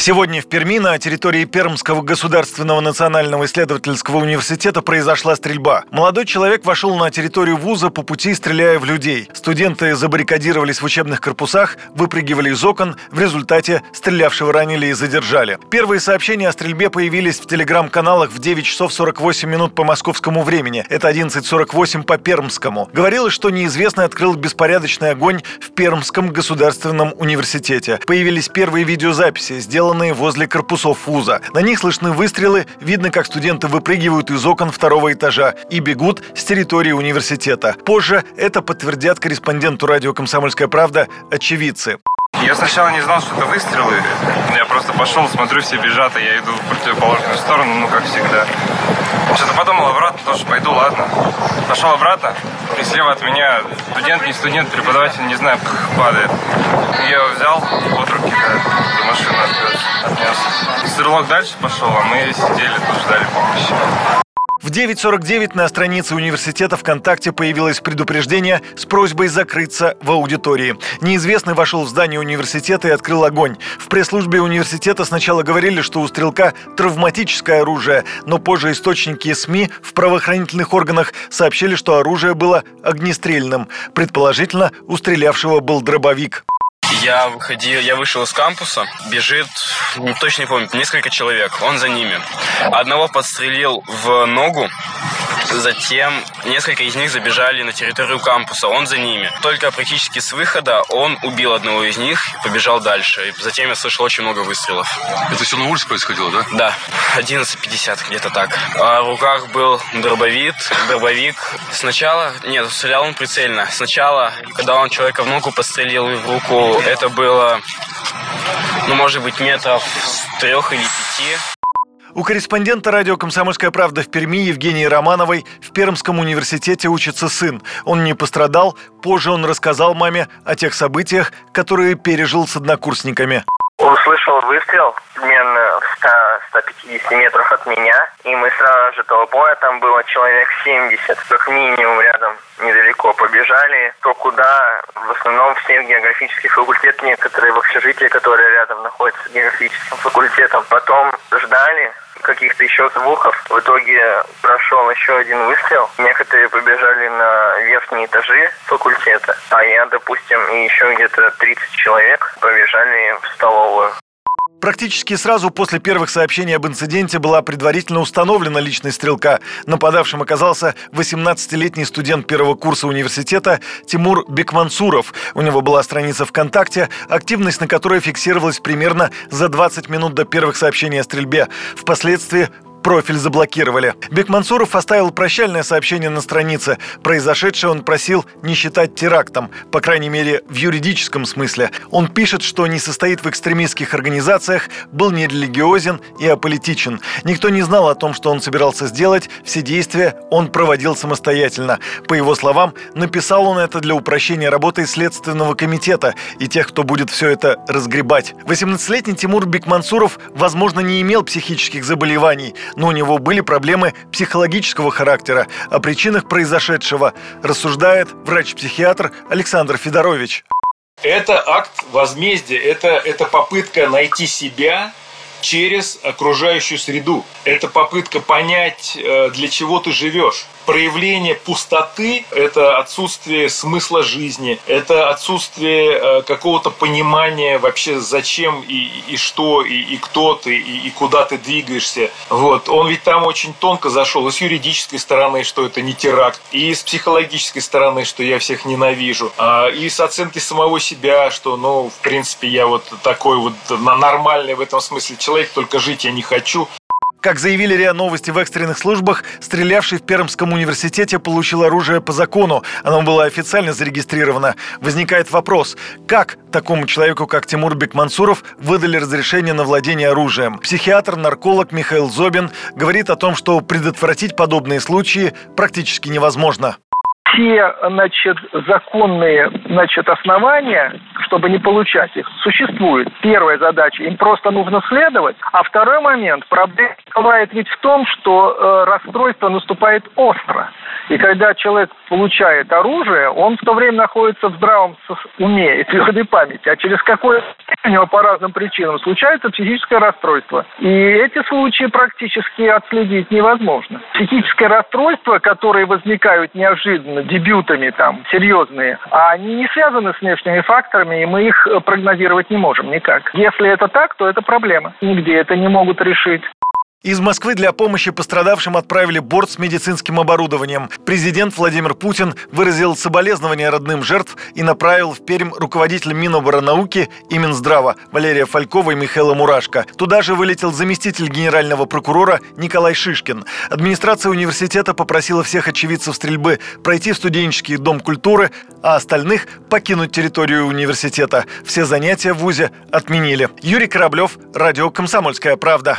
Сегодня в Перми на территории Пермского государственного национального исследовательского университета произошла стрельба. Молодой человек вошел на территорию вуза по пути, стреляя в людей. Студенты забаррикадировались в учебных корпусах, выпрыгивали из окон. В результате стрелявшего ранили и задержали. Первые сообщения о стрельбе появились в телеграм-каналах в 9 часов 48 минут по московскому времени. Это 11.48 по пермскому. Говорилось, что неизвестный открыл беспорядочный огонь в Пермском государственном университете. Появились первые видеозаписи, сделанные сделанные возле корпусов вуза. На них слышны выстрелы, видно, как студенты выпрыгивают из окон второго этажа и бегут с территории университета. Позже это подтвердят корреспонденту радио «Комсомольская правда» очевидцы. Я сначала не знал, что это выстрелы. Я просто пошел, смотрю, все бежат, и я иду в противоположную сторону, ну, как всегда. Что-то подумал обратно, тоже пойду, ладно. Пошел обратно, и слева от меня студент, не студент, преподаватель, не знаю, падает. Я его взял под руки, да, до машины отнес. Стрелок дальше пошел, а мы сидели, тут ждали помощи. В 9.49 на странице университета ВКонтакте появилось предупреждение с просьбой закрыться в аудитории. Неизвестный вошел в здание университета и открыл огонь. В пресс-службе университета сначала говорили, что у стрелка травматическое оружие, но позже источники СМИ в правоохранительных органах сообщили, что оружие было огнестрельным. Предположительно, у стрелявшего был дробовик. Я выходил, я вышел из кампуса, бежит, точно не помню, несколько человек, он за ними. Одного подстрелил в ногу, Затем несколько из них забежали на территорию кампуса, он за ними. Только практически с выхода он убил одного из них и побежал дальше. И затем я слышал очень много выстрелов. Это все на улице происходило, да? Да, 11.50, где-то так. А в руках был дробовик, дробовик. Сначала, нет, стрелял он прицельно. Сначала, когда он человека в ногу подстрелил в руку, это было, ну, может быть, метров с трех или пяти. У корреспондента радио «Комсомольская правда» в Перми Евгении Романовой в Пермском университете учится сын. Он не пострадал. Позже он рассказал маме о тех событиях, которые пережил с однокурсниками. Услышал выстрел примерно в 100-150 метрах от меня, и мы сразу же толпой, там было человек 70, как минимум рядом, недалеко побежали. То куда, в основном все географический факультет, некоторые в общежитии, которые рядом находятся с географическим факультетом. Потом ждали, каких-то еще звуков. В итоге прошел еще один выстрел. Некоторые побежали на верхние этажи факультета, а я, допустим, и еще где-то 30 человек побежали в столовую. Практически сразу после первых сообщений об инциденте была предварительно установлена личность стрелка. Нападавшим оказался 18-летний студент первого курса университета Тимур Бекмансуров. У него была страница ВКонтакте, активность на которой фиксировалась примерно за 20 минут до первых сообщений о стрельбе. Впоследствии Профиль заблокировали. Бекмансуров оставил прощальное сообщение на странице. Произошедшее он просил не считать терактом, по крайней мере, в юридическом смысле. Он пишет, что не состоит в экстремистских организациях, был нерелигиозен и аполитичен. Никто не знал о том, что он собирался сделать, все действия он проводил самостоятельно. По его словам, написал он это для упрощения работы Следственного комитета и тех, кто будет все это разгребать. 18-летний Тимур Бекмансуров, возможно, не имел психических заболеваний, но у него были проблемы психологического характера. О причинах произошедшего рассуждает врач-психиатр Александр Федорович. Это акт возмездия, это, это попытка найти себя через окружающую среду. Это попытка понять, э, для чего ты живешь проявление пустоты – это отсутствие смысла жизни, это отсутствие э, какого-то понимания вообще зачем и, и что, и, и кто ты, и, и куда ты двигаешься. Вот. Он ведь там очень тонко зашел и с юридической стороны, что это не теракт, и с психологической стороны, что я всех ненавижу, а, и с оценки самого себя, что, ну, в принципе, я вот такой вот нормальный в этом смысле человек, только жить я не хочу. Как заявили РИА Новости в экстренных службах, стрелявший в Пермском университете получил оружие по закону. Оно было официально зарегистрировано. Возникает вопрос, как такому человеку, как Тимур Бекмансуров, выдали разрешение на владение оружием? Психиатр, нарколог Михаил Зобин говорит о том, что предотвратить подобные случаи практически невозможно все, значит, законные, значит, основания, чтобы не получать их, существуют. Первая задача, им просто нужно следовать. А второй момент, проблема бывает ведь в том, что э, расстройство наступает остро. И когда человек получает оружие, он в то время находится в здравом уме и твердой памяти. А через какое у него по разным причинам случается психическое расстройство. И эти случаи практически отследить невозможно. Психическое расстройство, которые возникают неожиданно, дебютами там, серьезные, они не связаны с внешними факторами, и мы их прогнозировать не можем никак. Если это так, то это проблема. Нигде это не могут решить. Из Москвы для помощи пострадавшим отправили борт с медицинским оборудованием. Президент Владимир Путин выразил соболезнования родным жертв и направил в Пермь руководителя Миноборнауки и Минздрава Валерия Фалькова и Михаила Мурашко. Туда же вылетел заместитель генерального прокурора Николай Шишкин. Администрация университета попросила всех очевидцев стрельбы пройти в студенческий дом культуры, а остальных покинуть территорию университета. Все занятия в ВУЗе отменили. Юрий Кораблев, Радио «Комсомольская правда».